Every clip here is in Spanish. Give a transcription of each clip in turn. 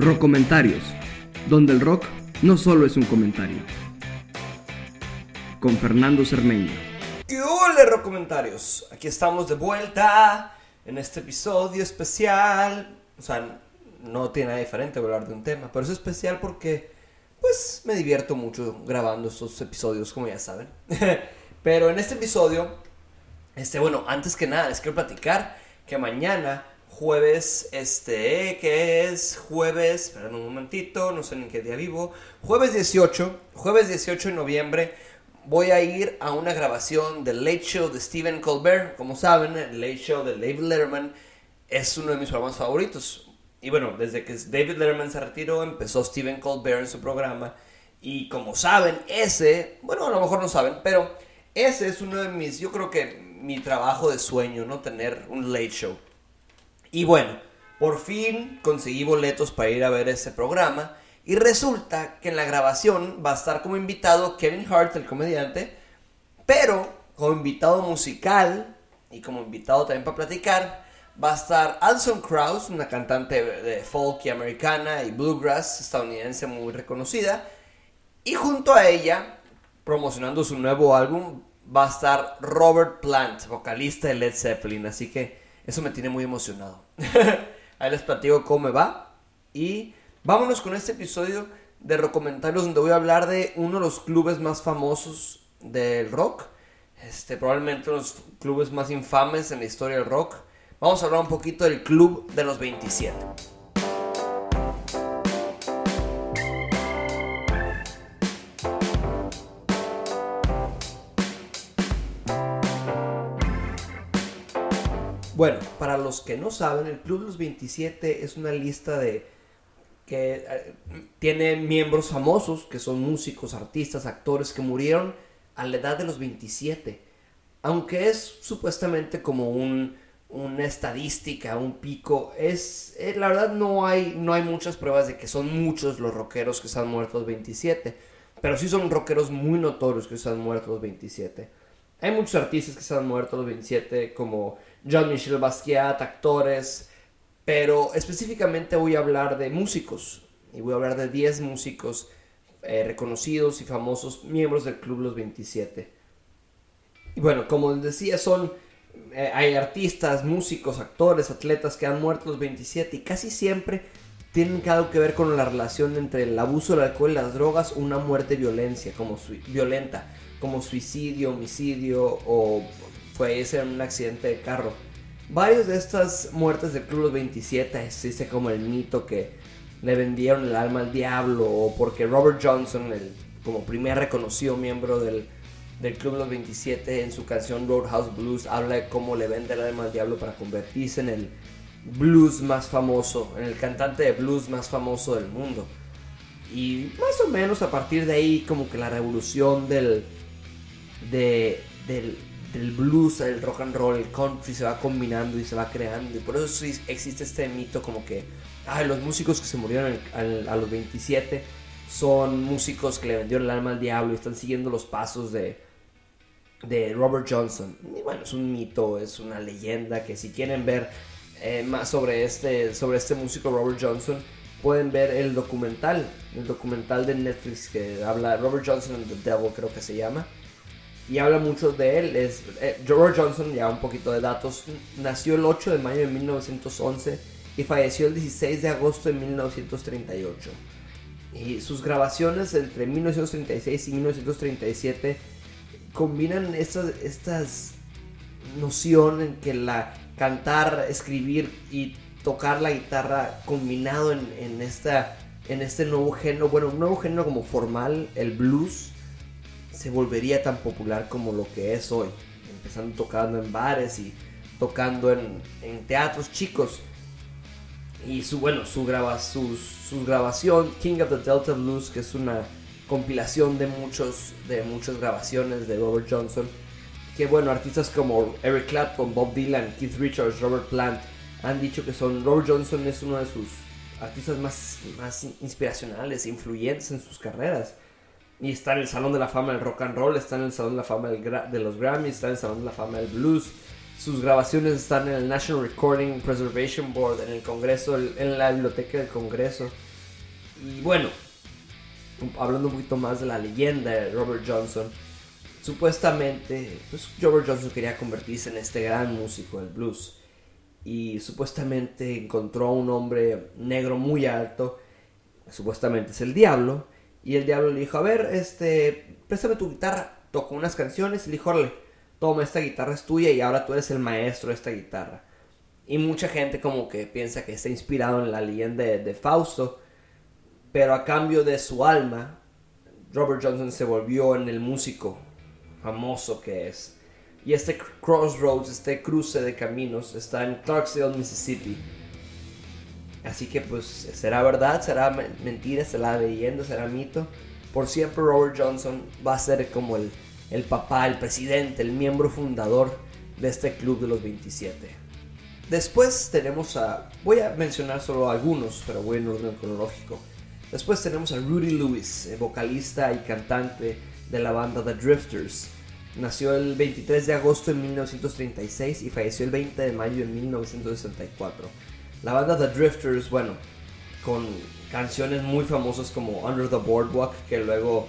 Comentarios, donde el rock no solo es un comentario. Con Fernando Cermeño. ¿Qué hola, Comentarios? Aquí estamos de vuelta en este episodio especial. O sea, no tiene nada diferente hablar de un tema, pero es especial porque, pues, me divierto mucho grabando estos episodios, como ya saben. pero en este episodio, este, bueno, antes que nada, les quiero platicar que mañana jueves, este, que es jueves, esperen un momentito, no sé en qué día vivo, jueves 18, jueves 18 de noviembre, voy a ir a una grabación del Late Show de Stephen Colbert, como saben, el Late Show de David Letterman es uno de mis programas favoritos, y bueno, desde que David Letterman se retiró, empezó Stephen Colbert en su programa, y como saben, ese, bueno, a lo mejor no saben, pero ese es uno de mis, yo creo que mi trabajo de sueño, ¿no? Tener un late show. Y bueno, por fin conseguí boletos para ir a ver ese programa. Y resulta que en la grabación va a estar como invitado Kevin Hart, el comediante, pero como invitado musical y como invitado también para platicar, va a estar Alison Krauss, una cantante de folk y americana y bluegrass estadounidense muy reconocida. Y junto a ella, promocionando su nuevo álbum, va a estar Robert Plant, vocalista de Led Zeppelin. Así que eso me tiene muy emocionado. Ahí les platico cómo me va. Y vámonos con este episodio de Rocomentarios donde voy a hablar de uno de los clubes más famosos del rock. Este, probablemente uno de los clubes más infames en la historia del rock. Vamos a hablar un poquito del Club de los 27. Bueno, para los que no saben, el Club los 27 es una lista de que eh, tiene miembros famosos, que son músicos, artistas, actores que murieron a la edad de los 27. Aunque es supuestamente como un, una estadística, un pico, es eh, la verdad no hay, no hay muchas pruebas de que son muchos los rockeros que se han muerto los 27. Pero sí son rockeros muy notorios que se han muerto los 27. Hay muchos artistas que se han muerto los 27 como Jean-Michel Basquiat, actores, pero específicamente voy a hablar de músicos y voy a hablar de 10 músicos eh, reconocidos y famosos miembros del Club Los 27. Y bueno, como les decía, son eh, hay artistas, músicos, actores, atletas que han muerto los 27 y casi siempre tienen algo que ver con la relación entre el abuso del alcohol y las drogas o una muerte violencia, como violenta, como suicidio, homicidio o ese en un accidente de carro. Varios de estas muertes del Club 27 existe como el mito que le vendieron el alma al diablo o porque Robert Johnson, el como primer reconocido miembro del, del Club los 27 en su canción Roadhouse Blues habla de cómo le vende el alma al diablo para convertirse en el blues más famoso, en el cantante de blues más famoso del mundo. Y más o menos a partir de ahí como que la revolución del, de, del, del blues, el rock and roll, el country se va combinando y se va creando. Y por eso existe este mito como que ay, los músicos que se murieron a los 27 son músicos que le vendieron el alma al diablo y están siguiendo los pasos de, de Robert Johnson. Y bueno, es un mito, es una leyenda que si quieren ver eh, más sobre este, sobre este músico Robert Johnson, pueden ver el documental, el documental de Netflix que habla Robert Johnson and the Devil creo que se llama y habla mucho de él. Es, eh, George Johnson, ya un poquito de datos, nació el 8 de mayo de 1911 y falleció el 16 de agosto de 1938. Y sus grabaciones entre 1936 y 1937 combinan estas, estas noción en que la cantar, escribir y tocar la guitarra combinado en, en, esta, en este nuevo género, bueno, un nuevo género como formal, el blues, se volvería tan popular como lo que es hoy. Empezando tocando en bares y tocando en, teatros chicos. Y su, bueno, su, graba, su, su, grabación, King of the Delta Blues, que es una compilación de, muchos, de muchas grabaciones de Robert Johnson. Que bueno, artistas como Eric Clapton, Bob Dylan, Keith Richards, Robert Plant han dicho que son Robert Johnson es uno de sus artistas más, más inspiracionales, influyentes en sus carreras. Y está en el Salón de la Fama del Rock and Roll, está en el Salón de la Fama de los Grammys, está en el Salón de la Fama del Blues. Sus grabaciones están en el National Recording Preservation Board, en el Congreso, en la Biblioteca del Congreso. Y bueno, hablando un poquito más de la leyenda de Robert Johnson, supuestamente, pues Robert Johnson quería convertirse en este gran músico del blues. Y supuestamente encontró a un hombre negro muy alto, supuestamente es el diablo, y el diablo le dijo, a ver, este, préstame tu guitarra, tocó unas canciones y le dijo, toma, esta guitarra es tuya y ahora tú eres el maestro de esta guitarra. Y mucha gente como que piensa que está inspirado en la leyenda de Fausto, pero a cambio de su alma, Robert Johnson se volvió en el músico famoso que es. Y este crossroads, este cruce de caminos, está en Clarksdale, Mississippi. Así que pues será verdad, será mentira, será leyenda, será mito. Por siempre Robert Johnson va a ser como el, el papá, el presidente, el miembro fundador de este club de los 27. Después tenemos a, voy a mencionar solo algunos, pero voy en orden cronológico. Después tenemos a Rudy Lewis, eh, vocalista y cantante de la banda The Drifters. Nació el 23 de agosto de 1936 y falleció el 20 de mayo de 1964. La banda The Drifters, bueno, con canciones muy famosas como Under the Boardwalk, que luego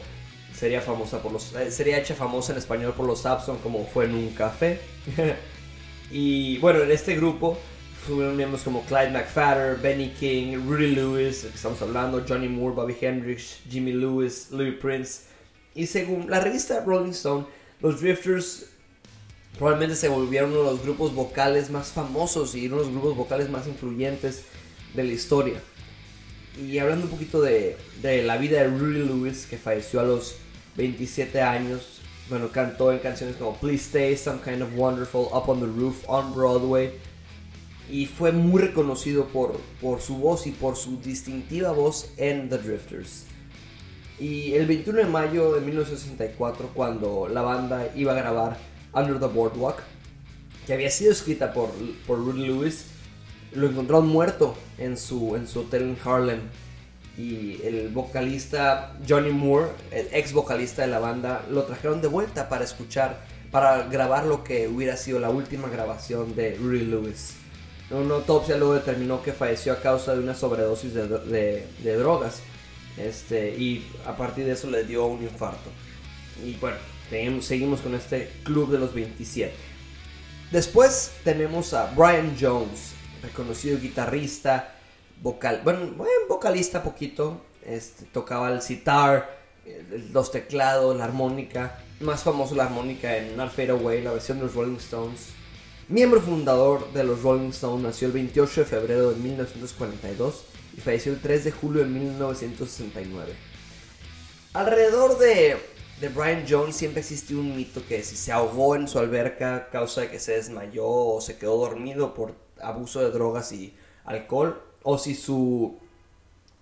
sería famosa por los eh, sería hecha famosa en español por los Sapson como fue en un café. y bueno, en este grupo Fueron miembros como Clyde McFadder, Benny King, Rudy Lewis, estamos hablando, Johnny Moore, Bobby Hendrix, Jimmy Lewis, Louis Prince. Y según la revista Rolling Stone, los Drifters probablemente se volvieron uno de los grupos vocales más famosos y uno de los grupos vocales más influyentes de la historia. Y hablando un poquito de, la vida de Rudy Lewis, que falleció a los 27 años, bueno, cantó en canciones como Please Stay, Some Kind of Wonderful, Up on the Roof, On Broadway y fue muy reconocido por, por su voz y por su distintiva voz en The Drifters. Y el 21 de mayo de 1964, cuando la banda iba a grabar Under the Boardwalk, que había sido escrita por, por Rudy Lewis, lo encontraron muerto en su, en su hotel en Harlem. Y el vocalista Johnny Moore, el ex vocalista de la banda, lo trajeron de vuelta para escuchar, para grabar lo que hubiera sido la última grabación de Rudy Lewis. Una autopsia luego determinó que falleció a causa de una sobredosis de, drogas. Este, y a partir de eso le dio un infarto. Y bueno, seguimos con este club de los 27. Después tenemos a Brian Jones, reconocido guitarrista, vocal, bueno, vocalista poquito, este, tocaba el sitar, los teclados, la armónica, más famoso la armónica en Not Fade Away, la versión de los Rolling Stones. Miembro fundador de los Rolling Stones, nació el 28 de febrero de 1942 y falleció el 3 de julio de 1969. Alrededor de, de Brian Jones siempre existió un mito que si se ahogó en su alberca causa de que se desmayó o se quedó dormido por abuso de drogas y alcohol, o si su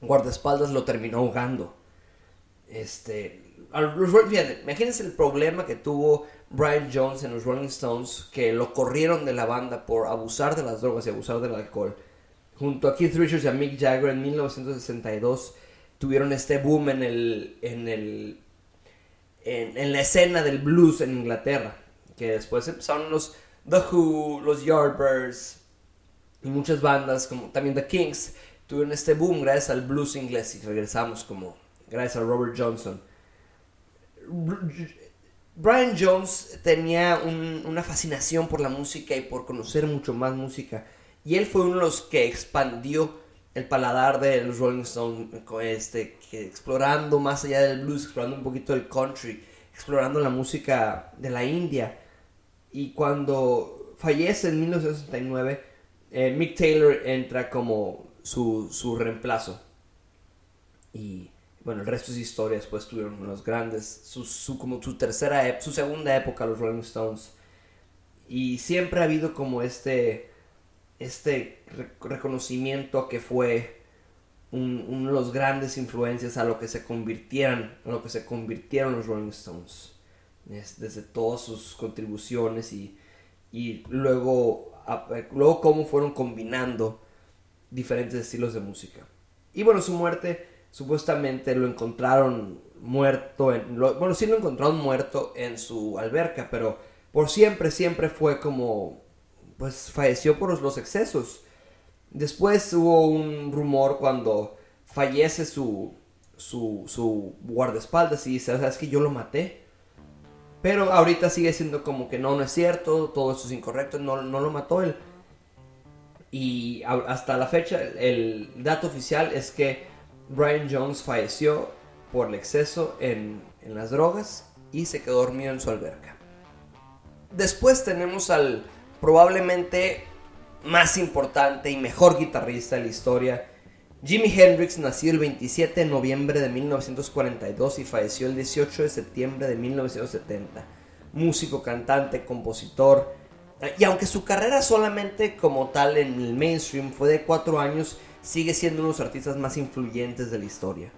guardaespaldas lo terminó ahogando. Este, imagínense el problema que tuvo Brian Jones en los Rolling Stones, que lo corrieron de la banda por abusar de las drogas y abusar del alcohol. Junto a Keith Richards y a Mick Jagger en 1962 tuvieron este boom en el en el en, la escena del blues en Inglaterra, que después empezaron los The Who, los Yardbirds y muchas bandas como también The Kings tuvieron este boom gracias al blues inglés y regresamos como gracias a Robert Johnson Brian Jones tenía una fascinación por la música y por conocer mucho más música. Y él fue uno de los que expandió el paladar de los Rolling Stones, este, explorando más allá del blues, explorando un poquito el country, explorando la música de la India. Y cuando fallece en 1969, eh, Mick Taylor entra como su, su reemplazo. Y bueno, el resto es historia, después tuvieron los grandes, su, como su tercera, su segunda época, los Rolling Stones. Y siempre ha habido como este, este reconocimiento a que fue uno de los grandes influencias a lo que se convirtieran, a lo que se convirtieron los Rolling Stones. desde todas sus contribuciones y, y luego, luego cómo fueron combinando diferentes estilos de música. Y bueno, su muerte supuestamente lo encontraron muerto, en, bueno, sí lo encontraron muerto en su alberca, pero por siempre, siempre fue como, pues falleció por los excesos. Después hubo un rumor cuando fallece su, su, su guardaespaldas y dice, ¿sabes que yo lo maté? Pero ahorita sigue siendo como que no, no es cierto, todo eso es incorrecto, no, no lo mató él. Y hasta la fecha, el dato oficial es que Brian Jones falleció por el exceso en, en las drogas y se quedó dormido en su alberca. Después tenemos al probablemente más importante y mejor guitarrista de la historia, Jimi Hendrix nació el 27 de noviembre de 1942 y falleció el 18 de septiembre de 1970. Músico, cantante, compositor. Y aunque su carrera solamente como tal en el mainstream fue de cuatro años, sigue siendo uno de los artistas más influyentes de la historia.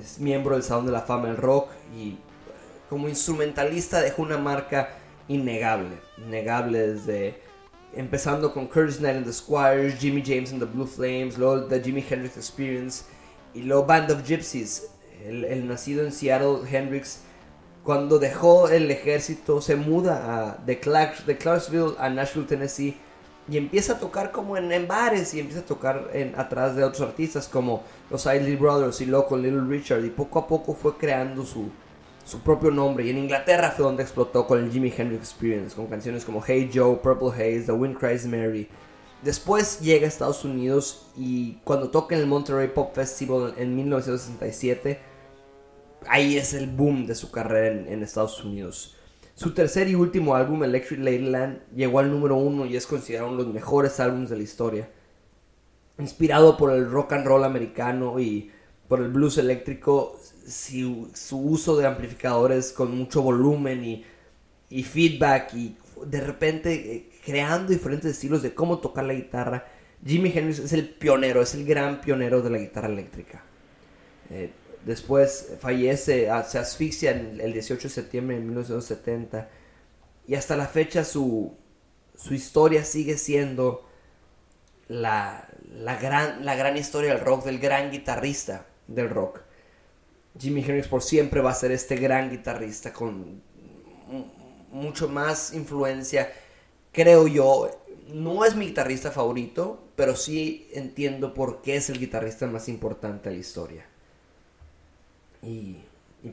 Es miembro del Salón de la Fama del Rock y como instrumentalista dejó una marca innegable. Innegable desde empezando con Curtis Knight and the Squires, Jimmy James and the Blue Flames, luego The Jimi Hendrix Experience y luego Band of Gypsies. El, nacido en Seattle, Hendrix, cuando dejó el ejército, se muda a, de, Clarksville a Nashville, Tennessee y empieza a tocar como en, bares y empieza a tocar atrás de otros artistas como los Isley Brothers y luego con Little Richard y poco a poco fue creando su, su propio nombre. Y en Inglaterra fue donde explotó con el Jimi Hendrix Experience, con canciones como Hey Joe, Purple Haze, The Wind Cries Mary. Después llega a Estados Unidos y cuando toca en el Monterey Pop Festival en 1967, ahí es el boom de su carrera en, Estados Unidos. Su tercer y último álbum, Electric Ladyland, llegó al número uno y es considerado uno de los mejores álbumes de la historia. Inspirado por el rock and roll americano y por el blues eléctrico, su, uso de amplificadores con mucho volumen y, feedback y de repente eh, creando diferentes estilos de cómo tocar la guitarra. Jimi Hendrix es el pionero, es el gran pionero de la guitarra eléctrica. Eh, después fallece, ah, se asfixia el 18 de septiembre de 1970 y hasta la fecha su, historia sigue siendo la gran historia del rock, del gran guitarrista del rock. Jimi Hendrix por siempre va a ser este gran guitarrista con mucho más influencia, creo yo. No es mi guitarrista favorito, pero sí entiendo por qué es el guitarrista más importante de la historia. Y,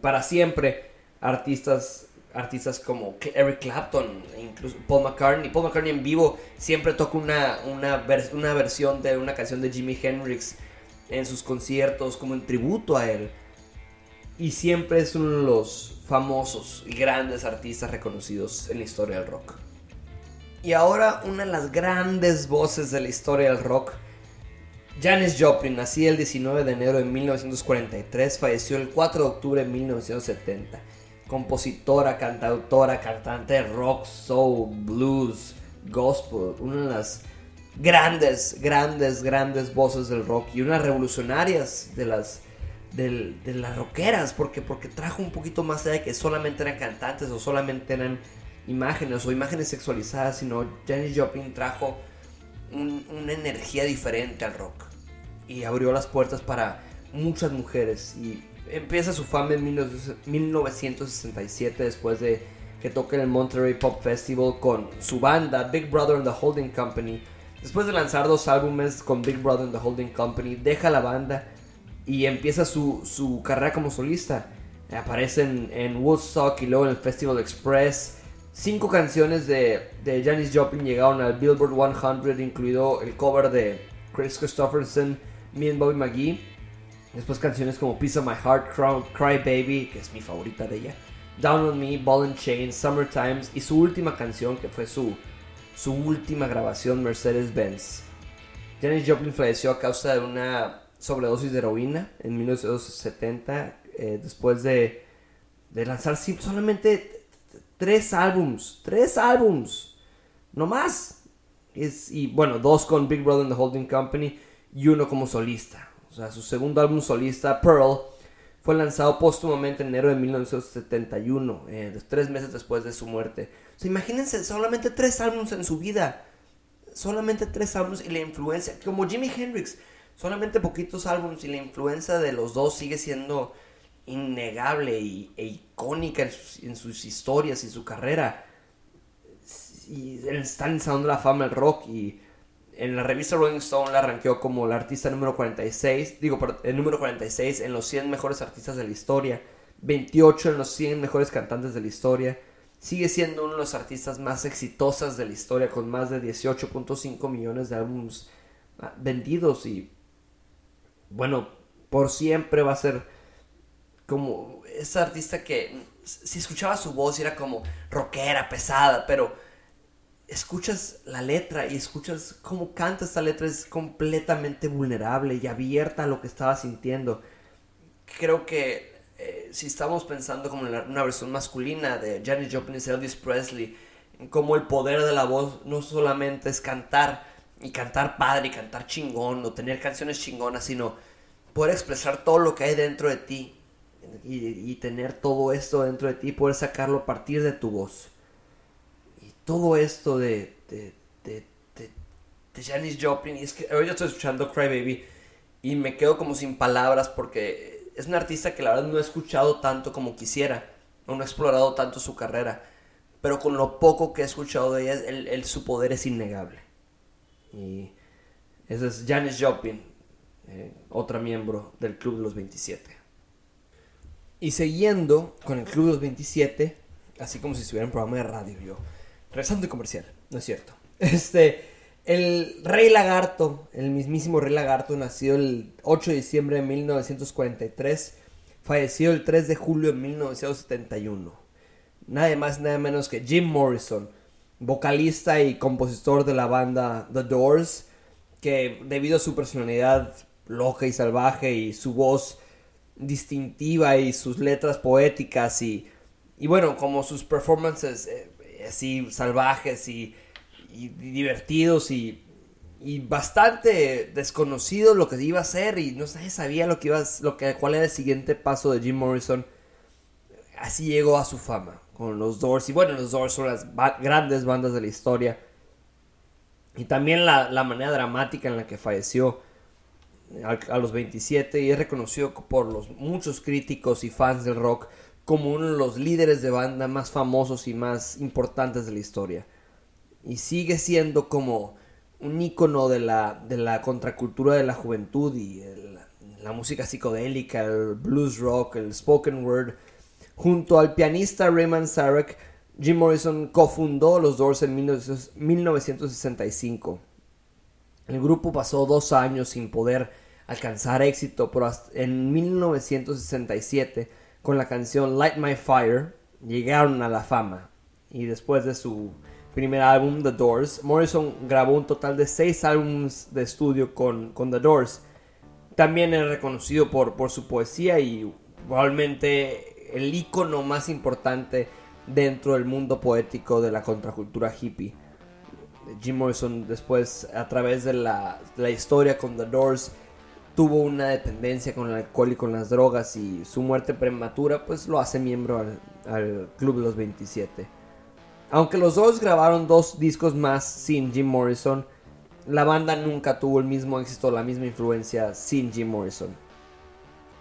para siempre, artistas, artistas como Eric Clapton, incluso Paul McCartney. Paul McCartney en vivo siempre toca una, una, una versión de una canción de Jimi Hendrix en sus conciertos como en tributo a él y siempre es uno de los famosos y grandes artistas reconocidos en la historia del rock. Y ahora una de las grandes voces de la historia del rock, Janis Joplin, nacida el 19 de enero de 1943, falleció el 4 de octubre de 1970. Compositora, cantautora, cantante de rock, soul, blues, gospel, una de las grandes, grandes, grandes voces del rock y unas revolucionarias de las de las rockeras, porque, porque trajo un poquito más allá de que solamente eran cantantes o solamente eran imágenes o imágenes sexualizadas, sino Janis Joplin trajo una energía diferente al rock y abrió las puertas para muchas mujeres y empieza su fama en 1967 después de que toque en el Monterey Pop Festival con su banda Big Brother and the Holding Company. Después de lanzar dos álbumes con Big Brother and the Holding Company, deja la banda y empieza su, su carrera como solista. Aparece en, Woodstock y luego en el Festival Express. Cinco canciones de, de Janis Joplin llegaron al Billboard 100, incluido el cover de Chris Christopherson, Me and Bobby McGee. Después canciones como Piece of My Heart, Cry, Baby, que es mi favorita de ella. Down on Me, Ball and Chain, Summer Times y su última canción que fue su, su última grabación, Mercedes Benz. Janis Joplin falleció a causa de una sobredosis de heroína en 1970, eh, después de, de lanzar solamente tres álbums, tres álbums, no más. Es, y bueno, dos con Big Brother and the Holding Company y uno como solista. O sea, su segundo álbum solista, Pearl, fue lanzado póstumamente en enero de 1971, eh, tres meses después de su muerte. O sea, imagínense, solamente tres álbumes en su vida. Solamente tres álbumes y la influencia, como Jimi Hendrix solamente poquitos álbumes y la influencia de los dos sigue siendo innegable y, e icónica en sus, historias y su carrera. Y están en la fama el rock y en la revista Rolling Stone la arranqueó como la artista número 46, digo, el número 46 en los 100 mejores artistas de la historia, 28 en los 100 mejores cantantes de la historia. Sigue siendo uno de los artistas más exitosas de la historia, con más de 18.5 millones de álbumes ah, vendidos y, bueno, por siempre va a ser como esa artista que si escuchaba su voz era como rockera, pesada, pero escuchas la letra y escuchas cómo canta esta letra, es completamente vulnerable y abierta a lo que estaba sintiendo. Creo que eh, si estamos pensando como en una versión masculina de Janis Joplin y Elvis Presley, como el poder de la voz no solamente es cantar y cantar padre y cantar chingón o tener canciones chingonas, sino poder expresar todo lo que hay dentro de ti y, tener todo esto dentro de ti y poder sacarlo a partir de tu voz todo esto de, de, de, de, Janis Joplin, y es que ahorita estoy escuchando Cry Baby y me quedo como sin palabras porque es una artista que la verdad no he escuchado tanto como quisiera, no he explorado tanto su carrera, pero con lo poco que he escuchado de ella, el, su poder es innegable. Y esa es Janis Joplin, eh, otra miembro del Club de los 27. Y siguiendo con el Club de los 27, así como si estuviera en programa de radio yo. Regresando comercial, no es cierto. Este, el Rey Lagarto, el mismísimo Rey Lagarto, nació el 8 de diciembre de 1943, falleció el 3 de julio de 1971. Nada más, nada menos que Jim Morrison, vocalista y compositor de la banda The Doors, que debido a su personalidad loca y salvaje y su voz distintiva y sus letras poéticas y, y bueno, como sus performances eh, así salvajes y, divertidos y, bastante desconocido lo que iba a ser y no nadie sabía lo que iba lo que cuál era el siguiente paso de Jim Morrison. Así llegó a su fama con los Doors y bueno los Doors son las grandes bandas de la historia. Y también la, manera dramática en la que falleció a, a, los 27 y es reconocido por los muchos críticos y fans del rock como uno de los líderes de banda más famosos y más importantes de la historia. Y sigue siendo como un icono de la, de la contracultura de la juventud y la música psicodélica, el blues rock, el spoken word. Junto al pianista Raymond Sarek, Jim Morrison cofundó los Doors en 1965. El grupo pasó dos años sin poder alcanzar éxito, pero en 1967 con la canción Light My Fire llegaron a la fama. Y después de su primer álbum, The Doors, Morrison grabó un total de seis álbumes de estudio con, con The Doors. También es reconocido por, por su poesía y probablemente el icono más importante dentro del mundo poético de la contracultura hippie. Jim Morrison después a través de la, de la historia con The Doors tuvo una dependencia con el alcohol y con las drogas y su muerte prematura pues lo hace miembro al, Club de los 27. Aunque los dos grabaron dos discos más sin Jim Morrison, la banda nunca tuvo el mismo éxito, la misma influencia sin Jim Morrison.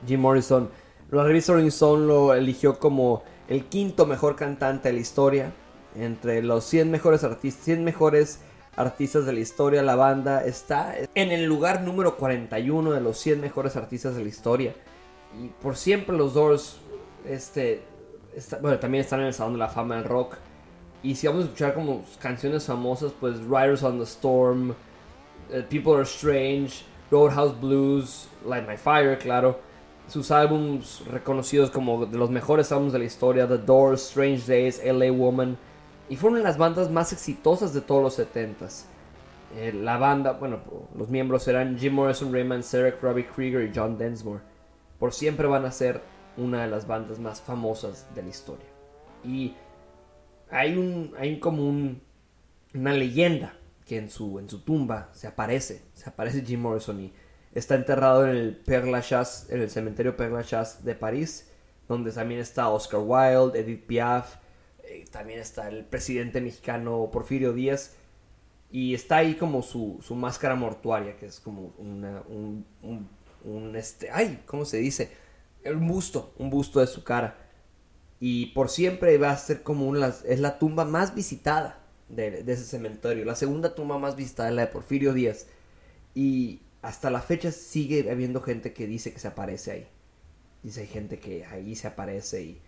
Jim Morrison, la revista Rolling Stone lo eligió como el quinto mejor cantante de la historia, entre los 100 mejores artistas, 100 mejores artistas de la historia. La banda está en el lugar número 41 de los 100 mejores artistas de la historia. Y por siempre los Doors, este, bueno, también están en el Salón de la Fama del Rock. Y si vamos a escuchar como canciones famosas, pues Riders on the Storm, eh, People Are Strange, Roadhouse Blues, Light My Fire, claro. Sus álbumes reconocidos como de los mejores álbumes de la historia, The Doors, Strange Days, LA Woman y fueron las bandas más exitosas de todos los 70s. Eh, la banda, bueno, los miembros eran Jim Morrison, Raymond Serek, Robbie Krieger y John Densmore. Por siempre van a ser una de las bandas más famosas de la historia. Y hay un, hay como una leyenda que en su, en su tumba se aparece, se aparece Jim Morrison y está enterrado en el Père Lachaise, en el cementerio Père Lachaise de París, donde también está Oscar Wilde, Edith Piaf, eh, también está el presidente mexicano Porfirio Díaz. Y está ahí como su, máscara mortuaria, que es como una, un, un, este, ay, ¿cómo se dice? Un busto, un busto de su cara. Y por siempre va a ser como una, es la tumba más visitada de, ese cementerio. La segunda tumba más visitada es la de Porfirio Díaz. Y hasta la fecha sigue habiendo gente que dice que se aparece ahí. Dice gente que ahí se aparece y,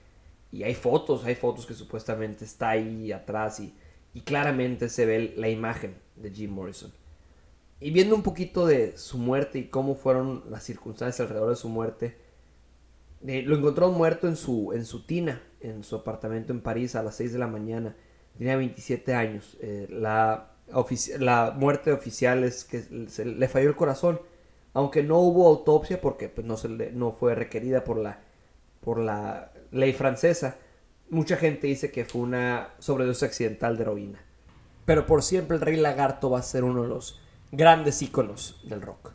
y hay fotos, hay fotos que supuestamente está ahí atrás y, y claramente se ve la imagen de Jim Morrison. Y viendo un poquito de su muerte y cómo fueron las circunstancias alrededor de su muerte, eh, lo encontró muerto en su, en su tina, en su apartamento en París a las 6 de la mañana. Tenía 27 años. Eh, la, muerte oficial es que le falló el corazón, aunque no hubo autopsia porque pues, no, se no fue requerida por la, por la ley francesa. Mucha gente dice que fue una sobredosis accidental de heroína. Pero por siempre el Rey Lagarto va a ser uno de los grandes íconos del rock.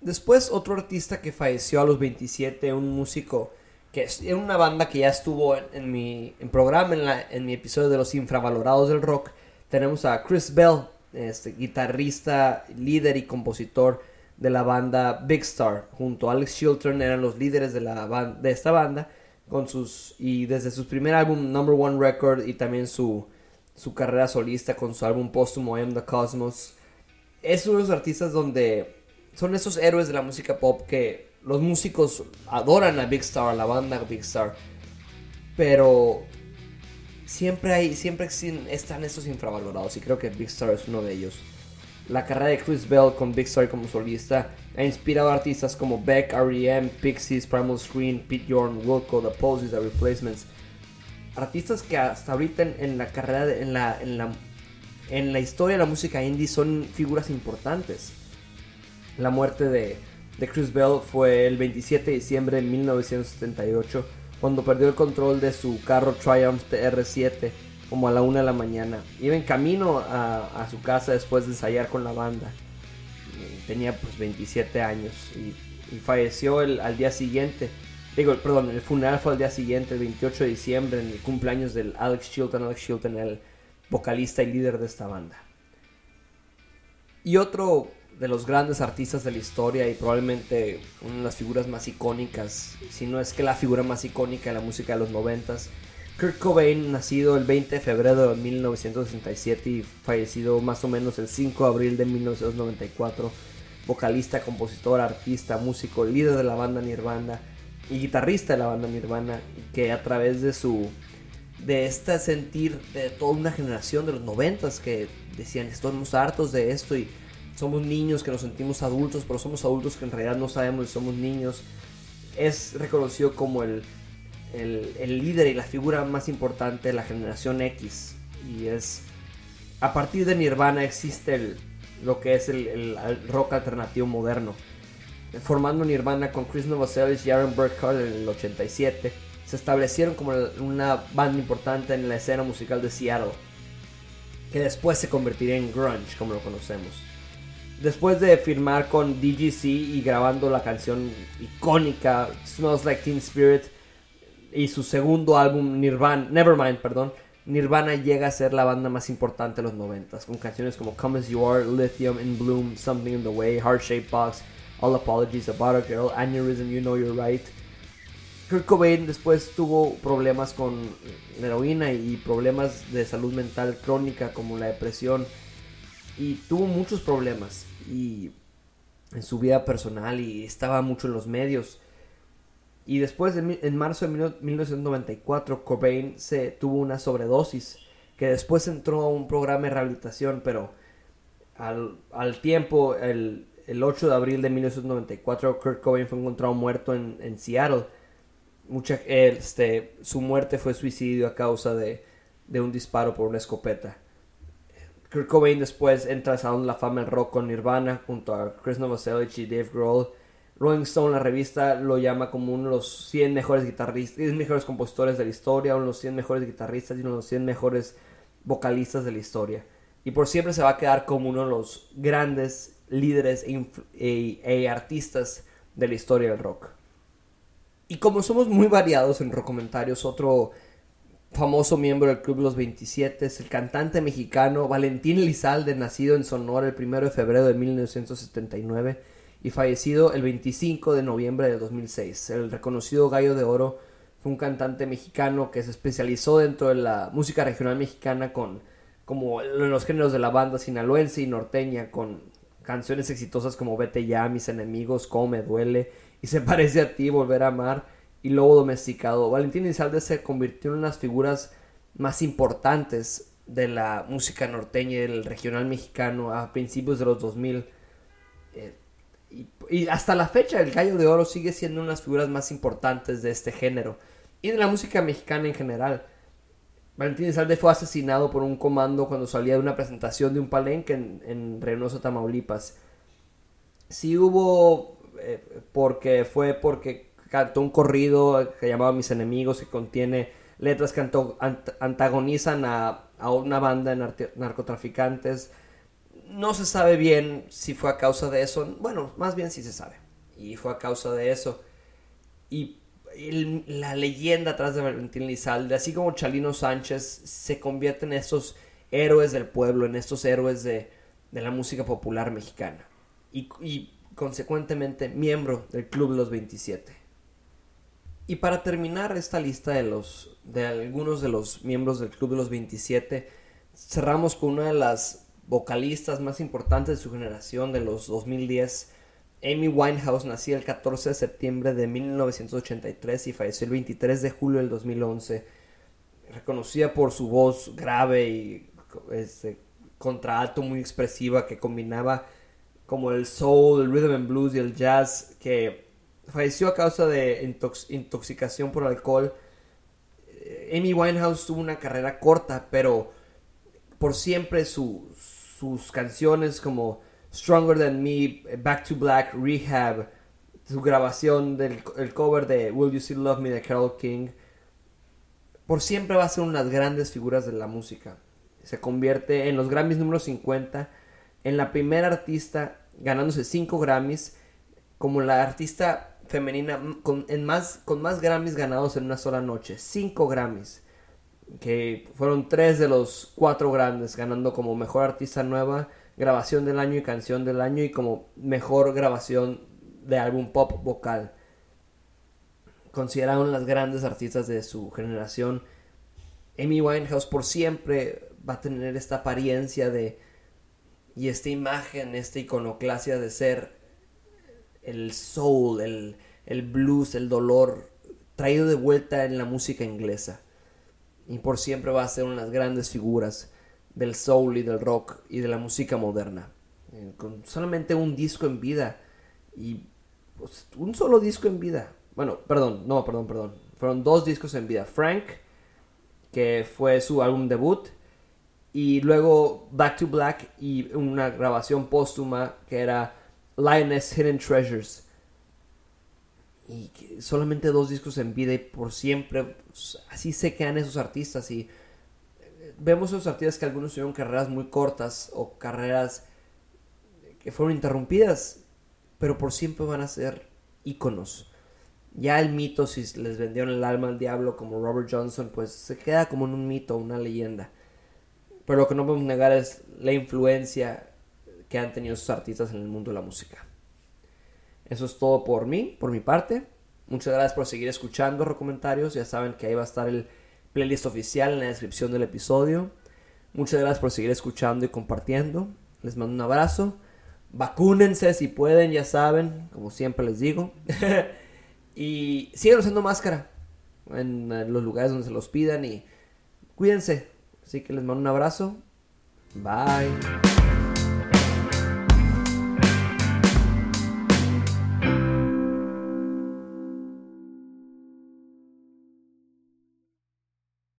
Después otro artista que falleció a los 27, un músico que es una banda que ya estuvo en, mi programa, en, la, en mi episodio de los infravalorados del rock. Tenemos a Chris Bell, este, guitarrista, líder y compositor de la banda Big Star. Junto a Alex Chilton eran los líderes de, la de esta banda. Con sus, y desde su primer álbum, Number One Record, y también su, su carrera solista con su álbum póstumo I Am the Cosmos. Es uno de los artistas donde son esos héroes de la música pop que los músicos adoran a Big Star, a la banda Big Star, pero siempre hay, siempre están estos infravalorados y creo que Big Star es uno de ellos. La carrera de Chris Bell con Big Star como solista ha inspirado a artistas como Beck, R.E.M., Pixies, Primal Screen, Pete Yorn, Wilco, The Posies, The Replacements. Artistas que hasta ahorita en, la carrera, en, la, en, la, en la historia de la música indie son figuras importantes. La muerte de de Chris Bell fue el 27 de diciembre de 1978, cuando perdió el control de su carro Triumph TR7 como a la una de la mañana. Iba en camino a, su casa después de ensayar con la banda. Tenía pues 27 años y, falleció el, al día siguiente. Digo, perdón, el funeral fue al día siguiente, el 28 de diciembre, en el cumpleaños del Alex Chilton. Alex Chilton, el vocalista y líder de esta banda. Y otro de los grandes artistas de la historia y probablemente una de las figuras más icónicas, si no es que la figura más icónica de la música de los noventas. Kurt Cobain, nacido el 20 de febrero de 1967 y fallecido más o menos el 5 de abril de 1994, vocalista, compositor, artista, músico, líder de la banda Nirvana y guitarrista de la banda Nirvana, que a través de su de este sentir de toda una generación de los noventas que decían estamos hartos de esto y somos niños que nos sentimos adultos, pero somos adultos que en realidad no sabemos si somos niños. Es reconocido como el, el, líder y la figura más importante de la generación X. Y es. A partir de Nirvana existe lo que es el, rock alternativo moderno. Formando Nirvana con Chris Novoselic y Aaron Burkhardt en el 87, se establecieron como una banda importante en la escena musical de Seattle, que después se convertiría en grunge como lo conocemos después de firmar con DGC y grabando la canción icónica Smells Like Teen Spirit y su segundo álbum Nirvana, Nevermind, perdón, Nirvana llega a ser la banda más importante de los 90 con canciones como Come As You Are, Lithium in Bloom, Something in the Way, Heart Shaped Box, All Apologies About a Girl, Aneurysm, You Know You're Right. Kurt Cobain después tuvo problemas con heroína y problemas de salud mental crónica como la depresión y tuvo muchos problemas y en su vida personal y estaba mucho en los medios. Y después, en marzo de 1994, Cobain se tuvo una sobredosis, que después entró a un programa de rehabilitación, pero al, tiempo, el, 8 de abril de 1994, Kurt Cobain fue encontrado muerto en, en Seattle. Mucha, este, su muerte fue suicidio a causa de, de un disparo por una escopeta. Kurt Cobain después entra al Salón de la Fama del Rock con Nirvana junto a Chris Novoselic y Dave Grohl. Rolling Stone, la revista, lo llama como uno de los 100 mejores guitarristas, 10 mejores compositores de la historia, uno de los 100 mejores guitarristas y uno de los 100 mejores vocalistas de la historia. Y por siempre se va a quedar como uno de los grandes líderes e, e, e artistas de la historia del rock. Y como somos muy variados en rock comentarios, otro famoso miembro del Club Los 27, es el cantante mexicano Valentín Elizalde, nacido en Sonora el 1 de febrero de 1979 y fallecido el 25 de noviembre de 2006. El reconocido Gallo de Oro fue un cantante mexicano que se especializó dentro de la música regional mexicana con como los géneros de la banda sinaloense y norteña, con canciones exitosas como Vete ya, Mis enemigos, Cómo me duele, y Se parece a ti, Volver a amar, y Lobo domesticado. Valentín Elizalde se convirtió en una de las figuras más importantes de la música norteña y del regional mexicano a principios de los 2000. Eh, y, hasta la fecha el Gallo de Oro sigue siendo una de las figuras más importantes de este género y de la música mexicana en general. Valentín Elizalde fue asesinado por un comando cuando salía de una presentación de un palenque en, en Reynosa, Tamaulipas. Sí hubo, eh, porque fue porque cantó un corrido que llamaba Mis Enemigos, que contiene letras que antagonizan a, una banda de narcotraficantes. No se sabe bien si fue a causa de eso. Bueno, más bien sí se sabe. Y fue a causa de eso. Y la leyenda atrás de Valentín Lizalde, así como Chalino Sánchez, se convierte en estos héroes del pueblo, en estos héroes de, la música popular mexicana. Y, consecuentemente miembro del Club de los 27. Y para terminar esta lista de los de algunos de los miembros del Club de los 27, cerramos con una de las vocalistas más importantes de su generación de los 2010. Amy Winehouse nació el 14 de septiembre de 1983 y falleció el 23 de julio del 2011. Reconocida por su voz grave y este, contralto muy expresiva que combinaba como el soul, el rhythm and blues y el jazz que falleció a causa de intoxicación por alcohol. Amy Winehouse tuvo una carrera corta, pero por siempre sus canciones como Stronger Than Me, Back to Black, Rehab, su grabación del cover de Will You Still Love Me de Carole King, por siempre va a ser unas grandes figuras de la música. Se convierte en los Grammys número 50, en la primera artista ganándose 5 Grammys, como la artista femenina con, más, con más Grammys ganados en una sola noche. Cinco Grammys. Que fueron tres de los cuatro grandes. Ganando como mejor artista nueva, grabación del año y canción del año. Y como mejor grabación de álbum pop vocal. Consideraron las grandes artistas de su generación. Amy Winehouse por siempre va a tener esta apariencia de. Y esta imagen, esta iconoclasia de ser el soul, el, blues, el dolor, traído de vuelta en la música inglesa. Y por siempre va a ser una de las grandes figuras del soul y del rock y de la música moderna. Eh, con solamente un disco en vida. Y pues, un solo disco en vida. Bueno, perdón, no, perdón, perdón. Fueron dos discos en vida. Frank, que fue su álbum debut. Y luego Back to Black y una grabación póstuma que era Lioness Hidden Treasures. Y solamente dos discos en vida y por siempre. Pues, así se quedan esos artistas. Y eh, vemos esos artistas que algunos tuvieron carreras muy cortas o carreras que fueron interrumpidas. Pero por siempre van a ser íconos. Ya el mito, si les vendieron el alma al diablo como Robert Johnson, pues se queda como en un mito, una leyenda. Pero lo que no podemos negar es la influencia que han tenido esos artistas en el mundo de la música. Eso es todo por mí, por mi parte. Muchas gracias por seguir escuchando comentarios. Ya saben que ahí va a estar el playlist oficial en la descripción del episodio. Muchas gracias por seguir escuchando y compartiendo. Les mando un abrazo. Vacúnense si pueden, ya saben, como siempre les digo. y sigan usando máscara en los lugares donde se los pidan y cuídense. Así que les mando un abrazo. Bye.